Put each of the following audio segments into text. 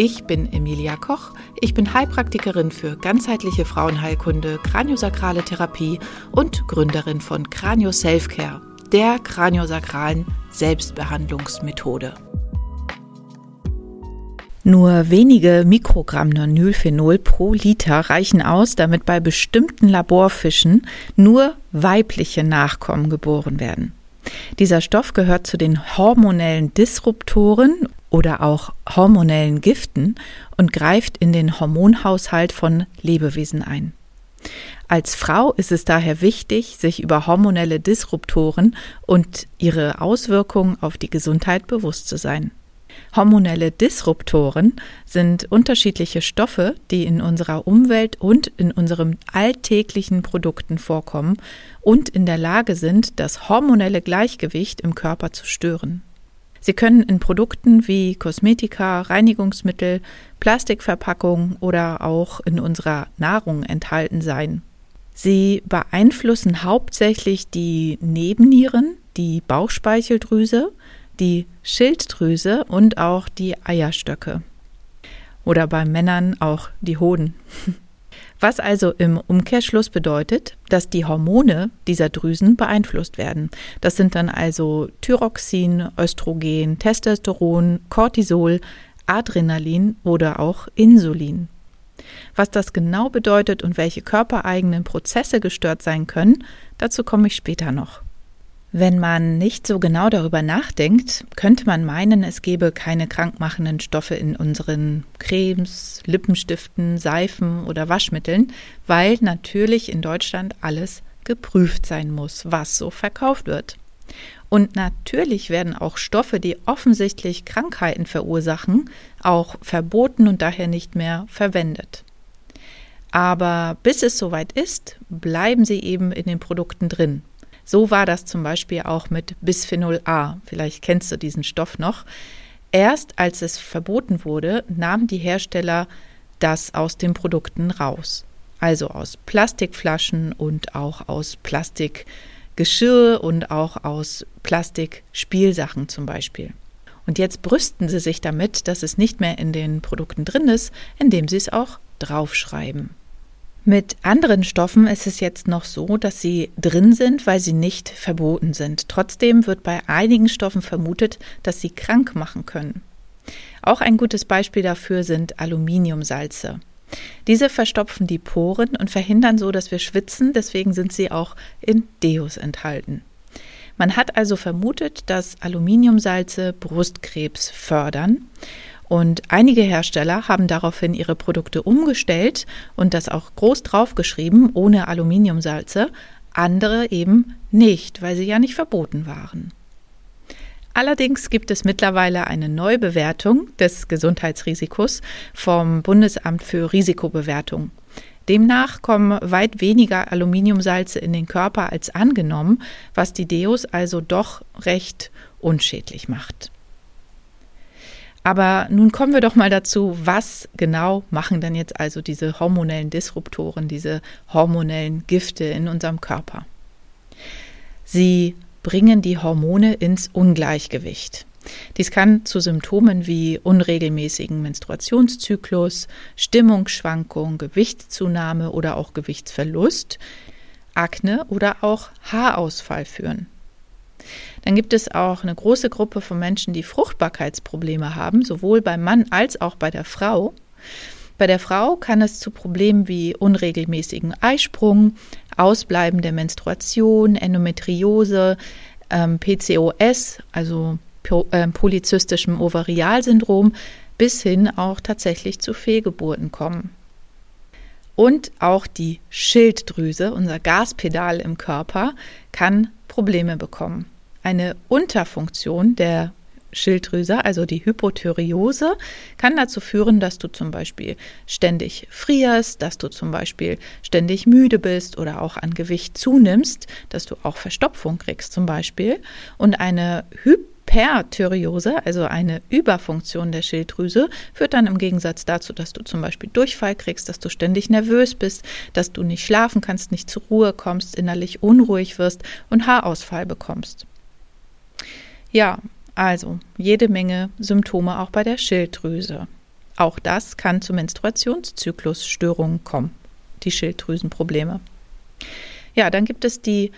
Ich bin Emilia Koch. Ich bin Heilpraktikerin für ganzheitliche Frauenheilkunde, kraniosakrale Therapie und Gründerin von Kranio Selfcare, der kraniosakralen Selbstbehandlungsmethode. Nur wenige Mikrogramm Nonylphenol pro Liter reichen aus, damit bei bestimmten Laborfischen nur weibliche Nachkommen geboren werden. Dieser Stoff gehört zu den hormonellen Disruptoren oder auch hormonellen Giften und greift in den Hormonhaushalt von Lebewesen ein. Als Frau ist es daher wichtig, sich über hormonelle Disruptoren und ihre Auswirkungen auf die Gesundheit bewusst zu sein. Hormonelle Disruptoren sind unterschiedliche Stoffe, die in unserer Umwelt und in unseren alltäglichen Produkten vorkommen und in der Lage sind, das hormonelle Gleichgewicht im Körper zu stören. Sie können in Produkten wie Kosmetika, Reinigungsmittel, Plastikverpackungen oder auch in unserer Nahrung enthalten sein. Sie beeinflussen hauptsächlich die Nebennieren, die Bauchspeicheldrüse, die Schilddrüse und auch die Eierstöcke. Oder bei Männern auch die Hoden. Was also im Umkehrschluss bedeutet, dass die Hormone dieser Drüsen beeinflusst werden. Das sind dann also Thyroxin, Östrogen, Testosteron, Cortisol, Adrenalin oder auch Insulin. Was das genau bedeutet und welche körpereigenen Prozesse gestört sein können, dazu komme ich später noch. Wenn man nicht so genau darüber nachdenkt, könnte man meinen, es gebe keine krankmachenden Stoffe in unseren Cremes, Lippenstiften, Seifen oder Waschmitteln, weil natürlich in Deutschland alles geprüft sein muss, was so verkauft wird. Und natürlich werden auch Stoffe, die offensichtlich Krankheiten verursachen, auch verboten und daher nicht mehr verwendet. Aber bis es soweit ist, bleiben sie eben in den Produkten drin. So war das zum Beispiel auch mit Bisphenol A. Vielleicht kennst du diesen Stoff noch. Erst als es verboten wurde, nahmen die Hersteller das aus den Produkten raus. Also aus Plastikflaschen und auch aus Plastikgeschirr und auch aus Plastikspielsachen zum Beispiel. Und jetzt brüsten sie sich damit, dass es nicht mehr in den Produkten drin ist, indem sie es auch draufschreiben. Mit anderen Stoffen ist es jetzt noch so, dass sie drin sind, weil sie nicht verboten sind. Trotzdem wird bei einigen Stoffen vermutet, dass sie krank machen können. Auch ein gutes Beispiel dafür sind Aluminiumsalze. Diese verstopfen die Poren und verhindern so, dass wir schwitzen, deswegen sind sie auch in Deos enthalten. Man hat also vermutet, dass Aluminiumsalze Brustkrebs fördern und einige Hersteller haben daraufhin ihre Produkte umgestellt und das auch groß draufgeschrieben, ohne Aluminiumsalze, andere eben nicht, weil sie ja nicht verboten waren. Allerdings gibt es mittlerweile eine Neubewertung des Gesundheitsrisikos vom Bundesamt für Risikobewertung. Demnach kommen weit weniger Aluminiumsalze in den Körper als angenommen, was die Deos also doch recht unschädlich macht. Aber nun kommen wir doch mal dazu, was genau machen denn jetzt also diese hormonellen Disruptoren, diese hormonellen Gifte in unserem Körper? Sie bringen die Hormone ins Ungleichgewicht. Dies kann zu Symptomen wie unregelmäßigen Menstruationszyklus, Stimmungsschwankung, Gewichtszunahme oder auch Gewichtsverlust, Akne oder auch Haarausfall führen. Dann gibt es auch eine große Gruppe von Menschen, die Fruchtbarkeitsprobleme haben, sowohl beim Mann als auch bei der Frau. Bei der Frau kann es zu Problemen wie unregelmäßigen Eisprung, Ausbleiben der Menstruation, Endometriose, ähm, PCOS, also äh, polyzystischem Ovarialsyndrom, bis hin auch tatsächlich zu Fehlgeburten kommen. Und auch die Schilddrüse, unser Gaspedal im Körper, kann Probleme bekommen. Eine Unterfunktion der Schilddrüse, also die Hypothyreose, kann dazu führen, dass du zum Beispiel ständig frierst, dass du zum Beispiel ständig müde bist oder auch an Gewicht zunimmst, dass du auch Verstopfung kriegst zum Beispiel. Und eine Hyperthyreose, also eine Überfunktion der Schilddrüse, führt dann im Gegensatz dazu, dass du zum Beispiel Durchfall kriegst, dass du ständig nervös bist, dass du nicht schlafen kannst, nicht zur Ruhe kommst, innerlich unruhig wirst und Haarausfall bekommst. Ja, also jede Menge Symptome auch bei der Schilddrüse. Auch das kann zu Menstruationszyklusstörungen kommen, die Schilddrüsenprobleme. Ja, dann gibt es die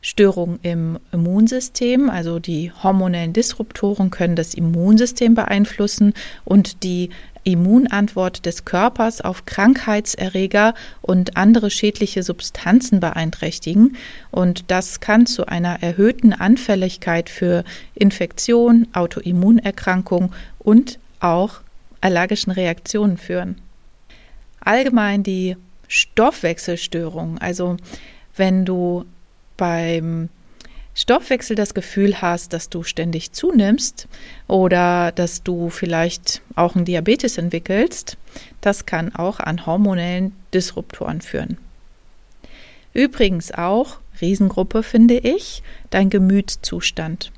Störungen im Immunsystem, also die hormonellen Disruptoren können das Immunsystem beeinflussen und die Immunantwort des Körpers auf Krankheitserreger und andere schädliche Substanzen beeinträchtigen. Und das kann zu einer erhöhten Anfälligkeit für Infektion, Autoimmunerkrankung und auch allergischen Reaktionen führen. Allgemein die Stoffwechselstörungen, also wenn du beim Stoffwechsel das Gefühl hast, dass du ständig zunimmst oder dass du vielleicht auch einen Diabetes entwickelst, das kann auch an hormonellen Disruptoren führen. Übrigens auch, Riesengruppe finde ich, dein Gemütszustand.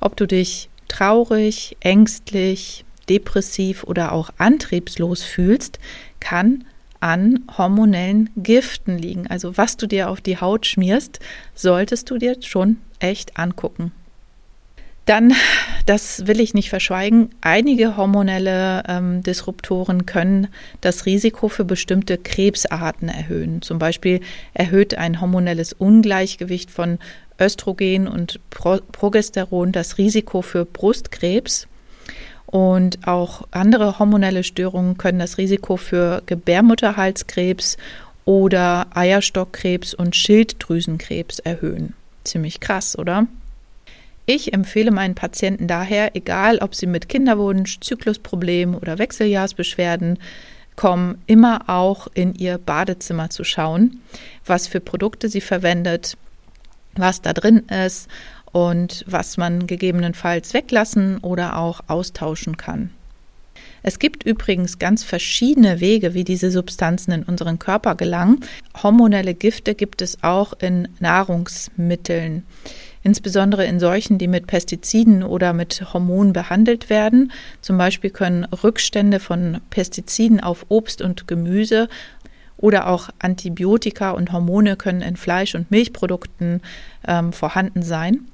Ob du dich traurig, ängstlich, depressiv oder auch antriebslos fühlst, kann an hormonellen Giften liegen. Also was du dir auf die Haut schmierst, solltest du dir schon echt angucken. Dann, das will ich nicht verschweigen, einige hormonelle ähm, Disruptoren können das Risiko für bestimmte Krebsarten erhöhen. Zum Beispiel erhöht ein hormonelles Ungleichgewicht von Östrogen und Pro Progesteron das Risiko für Brustkrebs. Und auch andere hormonelle Störungen können das Risiko für Gebärmutterhalskrebs oder Eierstockkrebs und Schilddrüsenkrebs erhöhen. Ziemlich krass, oder? Ich empfehle meinen Patienten daher, egal ob sie mit Kinderwunsch, Zyklusproblemen oder Wechseljahrsbeschwerden kommen, immer auch in ihr Badezimmer zu schauen, was für Produkte sie verwendet, was da drin ist und was man gegebenenfalls weglassen oder auch austauschen kann. Es gibt übrigens ganz verschiedene Wege, wie diese Substanzen in unseren Körper gelangen. Hormonelle Gifte gibt es auch in Nahrungsmitteln, insbesondere in solchen, die mit Pestiziden oder mit Hormonen behandelt werden. Zum Beispiel können Rückstände von Pestiziden auf Obst und Gemüse oder auch Antibiotika und Hormone können in Fleisch- und Milchprodukten ähm, vorhanden sein.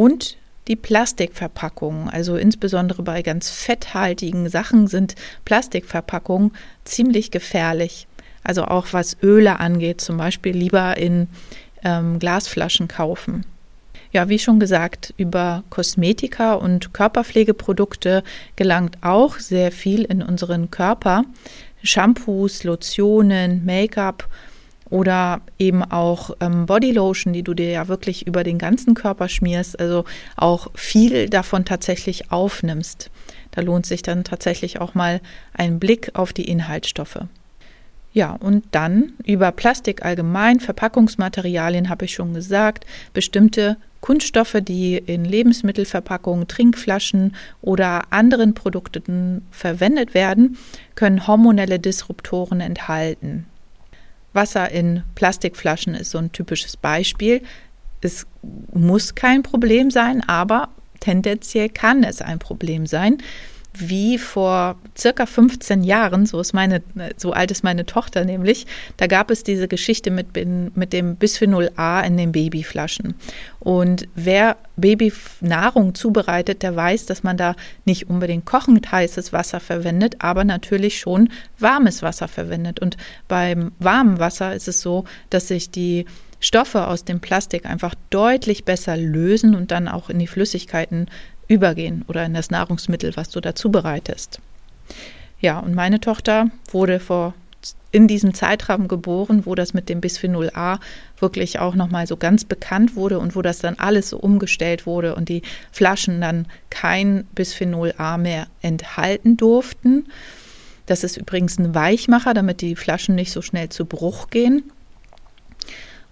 Und die Plastikverpackungen, also insbesondere bei ganz fetthaltigen Sachen sind Plastikverpackungen ziemlich gefährlich. Also auch was Öle angeht, zum Beispiel lieber in ähm, Glasflaschen kaufen. Ja, wie schon gesagt, über Kosmetika und Körperpflegeprodukte gelangt auch sehr viel in unseren Körper. Shampoos, Lotionen, Make-up oder eben auch ähm, Bodylotion, die du dir ja wirklich über den ganzen Körper schmierst, also auch viel davon tatsächlich aufnimmst. Da lohnt sich dann tatsächlich auch mal ein Blick auf die Inhaltsstoffe. Ja, und dann über Plastik allgemein, Verpackungsmaterialien habe ich schon gesagt, bestimmte Kunststoffe, die in Lebensmittelverpackungen, Trinkflaschen oder anderen Produkten verwendet werden, können hormonelle Disruptoren enthalten. Wasser in Plastikflaschen ist so ein typisches Beispiel. Es muss kein Problem sein, aber tendenziell kann es ein Problem sein. Wie vor circa 15 Jahren, so ist meine, so alt ist meine Tochter nämlich, da gab es diese Geschichte mit, mit dem Bisphenol A in den Babyflaschen. Und wer Babynahrung zubereitet, der weiß, dass man da nicht unbedingt kochend heißes Wasser verwendet, aber natürlich schon warmes Wasser verwendet. Und beim warmen Wasser ist es so, dass sich die Stoffe aus dem Plastik einfach deutlich besser lösen und dann auch in die Flüssigkeiten übergehen oder in das Nahrungsmittel, was du dazu bereitest. Ja, und meine Tochter wurde vor in diesem Zeitraum geboren, wo das mit dem Bisphenol A wirklich auch nochmal so ganz bekannt wurde und wo das dann alles so umgestellt wurde und die Flaschen dann kein Bisphenol A mehr enthalten durften. Das ist übrigens ein Weichmacher, damit die Flaschen nicht so schnell zu Bruch gehen.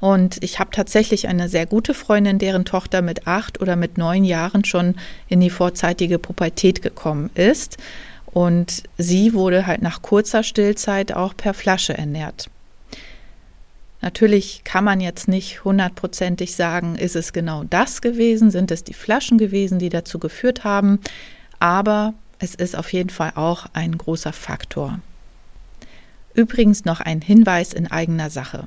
Und ich habe tatsächlich eine sehr gute Freundin, deren Tochter mit acht oder mit neun Jahren schon in die vorzeitige Pubertät gekommen ist. Und sie wurde halt nach kurzer Stillzeit auch per Flasche ernährt. Natürlich kann man jetzt nicht hundertprozentig sagen, ist es genau das gewesen, sind es die Flaschen gewesen, die dazu geführt haben, aber es ist auf jeden Fall auch ein großer Faktor. Übrigens noch ein Hinweis in eigener Sache.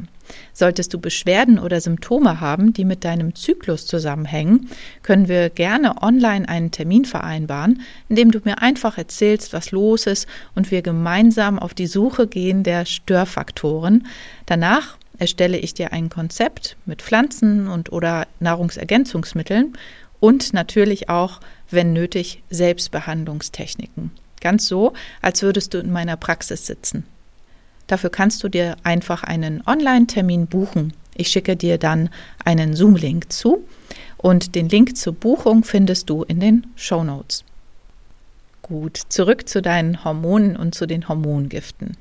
Solltest du Beschwerden oder Symptome haben, die mit deinem Zyklus zusammenhängen, können wir gerne online einen Termin vereinbaren, indem du mir einfach erzählst, was los ist und wir gemeinsam auf die Suche gehen der Störfaktoren. Danach erstelle ich dir ein Konzept mit Pflanzen und oder Nahrungsergänzungsmitteln und natürlich auch, wenn nötig, Selbstbehandlungstechniken. Ganz so, als würdest du in meiner Praxis sitzen. Dafür kannst du dir einfach einen Online-Termin buchen. Ich schicke dir dann einen Zoom-Link zu und den Link zur Buchung findest du in den Show Notes. Gut, zurück zu deinen Hormonen und zu den Hormongiften.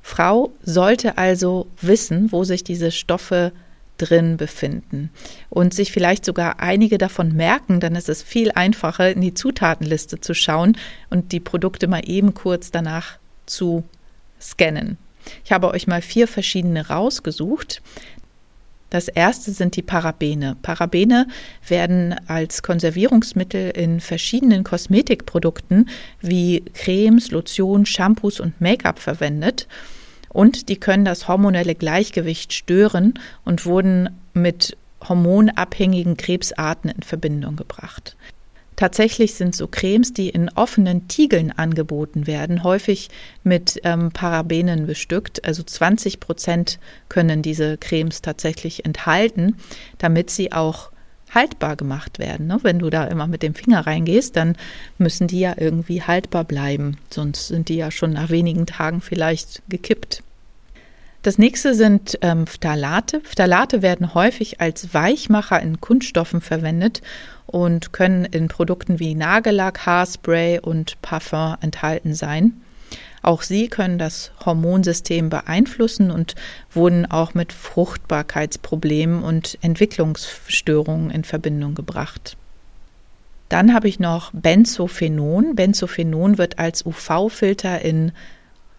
Frau sollte also wissen, wo sich diese Stoffe drin befinden und sich vielleicht sogar einige davon merken, dann ist es viel einfacher, in die Zutatenliste zu schauen und die Produkte mal eben kurz danach zu scannen. Ich habe euch mal vier verschiedene rausgesucht. Das erste sind die Parabene. Parabene werden als Konservierungsmittel in verschiedenen Kosmetikprodukten wie Cremes, Lotion, Shampoos und Make-up verwendet. Und die können das hormonelle Gleichgewicht stören und wurden mit hormonabhängigen Krebsarten in Verbindung gebracht. Tatsächlich sind so Cremes, die in offenen Tiegeln angeboten werden, häufig mit ähm, Parabenen bestückt. Also 20 Prozent können diese Cremes tatsächlich enthalten, damit sie auch haltbar gemacht werden. Ne? Wenn du da immer mit dem Finger reingehst, dann müssen die ja irgendwie haltbar bleiben. Sonst sind die ja schon nach wenigen Tagen vielleicht gekippt. Das nächste sind ähm, Phthalate. Phthalate werden häufig als Weichmacher in Kunststoffen verwendet und können in Produkten wie Nagellack, Haarspray und Parfum enthalten sein. Auch sie können das Hormonsystem beeinflussen und wurden auch mit Fruchtbarkeitsproblemen und Entwicklungsstörungen in Verbindung gebracht. Dann habe ich noch Benzophenon. Benzophenon wird als UV-Filter in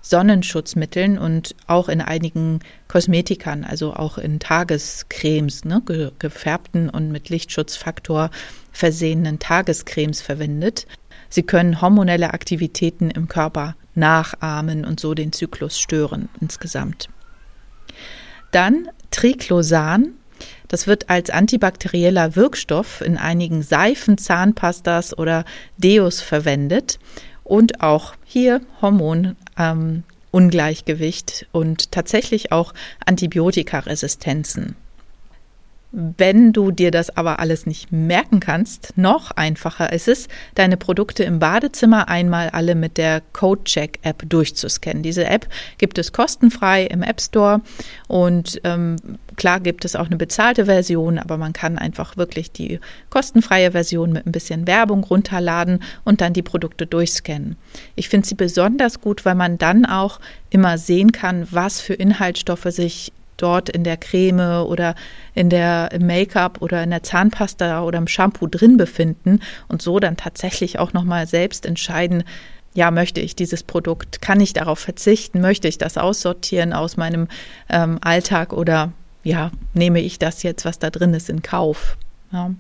Sonnenschutzmitteln und auch in einigen Kosmetikern, also auch in Tagescremes, ne, gefärbten und mit Lichtschutzfaktor versehenen Tagescremes verwendet. Sie können hormonelle Aktivitäten im Körper nachahmen und so den Zyklus stören insgesamt. Dann Triclosan. Das wird als antibakterieller Wirkstoff in einigen Seifen, Zahnpastas oder Deos verwendet und auch hier Hormonungleichgewicht ähm, und tatsächlich auch Antibiotikaresistenzen. Wenn du dir das aber alles nicht merken kannst, noch einfacher ist es, deine Produkte im Badezimmer einmal alle mit der CodeCheck-App durchzuscannen. Diese App gibt es kostenfrei im App Store und ähm, klar gibt es auch eine bezahlte Version, aber man kann einfach wirklich die kostenfreie Version mit ein bisschen Werbung runterladen und dann die Produkte durchscannen. Ich finde sie besonders gut, weil man dann auch immer sehen kann, was für Inhaltsstoffe sich dort in der Creme oder in der Make-up oder in der Zahnpasta oder im Shampoo drin befinden und so dann tatsächlich auch nochmal selbst entscheiden, ja, möchte ich dieses Produkt, kann ich darauf verzichten, möchte ich das aussortieren aus meinem ähm, Alltag oder ja, nehme ich das jetzt, was da drin ist, in Kauf. Ja.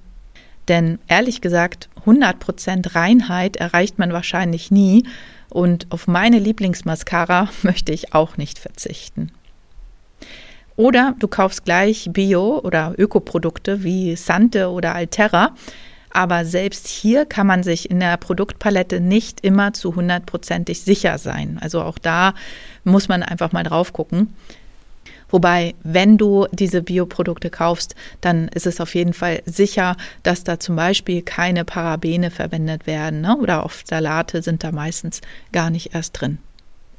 Denn ehrlich gesagt, 100% Reinheit erreicht man wahrscheinlich nie und auf meine Lieblingsmascara möchte ich auch nicht verzichten. Oder du kaufst gleich Bio- oder Ökoprodukte wie Sante oder Alterra. Aber selbst hier kann man sich in der Produktpalette nicht immer zu hundertprozentig sicher sein. Also auch da muss man einfach mal drauf gucken. Wobei, wenn du diese Bioprodukte kaufst, dann ist es auf jeden Fall sicher, dass da zum Beispiel keine Parabene verwendet werden ne? oder oft Salate sind da meistens gar nicht erst drin.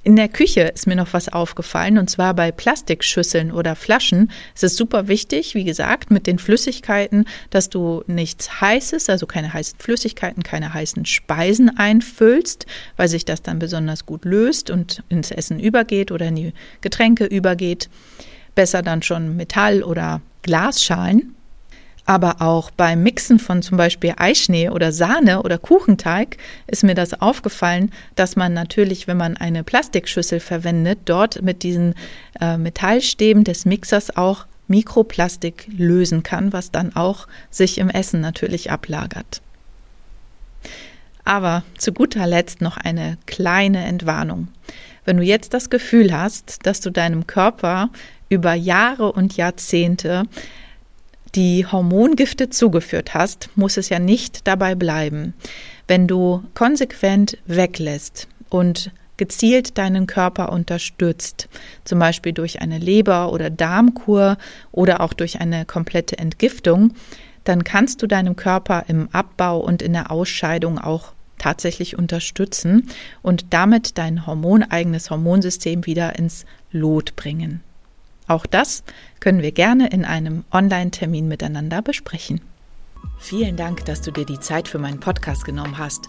In der Küche ist mir noch was aufgefallen und zwar bei Plastikschüsseln oder Flaschen ist es super wichtig, wie gesagt, mit den Flüssigkeiten, dass du nichts Heißes, also keine heißen Flüssigkeiten, keine heißen Speisen einfüllst, weil sich das dann besonders gut löst und ins Essen übergeht oder in die Getränke übergeht. besser dann schon Metall- oder Glasschalen. Aber auch beim Mixen von zum Beispiel Eischnee oder Sahne oder Kuchenteig ist mir das aufgefallen, dass man natürlich, wenn man eine Plastikschüssel verwendet, dort mit diesen äh, Metallstäben des Mixers auch Mikroplastik lösen kann, was dann auch sich im Essen natürlich ablagert. Aber zu guter Letzt noch eine kleine Entwarnung. Wenn du jetzt das Gefühl hast, dass du deinem Körper über Jahre und Jahrzehnte die Hormongifte zugeführt hast, muss es ja nicht dabei bleiben. Wenn du konsequent weglässt und gezielt deinen Körper unterstützt, zum Beispiel durch eine Leber- oder Darmkur oder auch durch eine komplette Entgiftung, dann kannst du deinem Körper im Abbau und in der Ausscheidung auch tatsächlich unterstützen und damit dein hormoneigenes Hormonsystem wieder ins Lot bringen. Auch das können wir gerne in einem Online-Termin miteinander besprechen. Vielen Dank, dass du dir die Zeit für meinen Podcast genommen hast.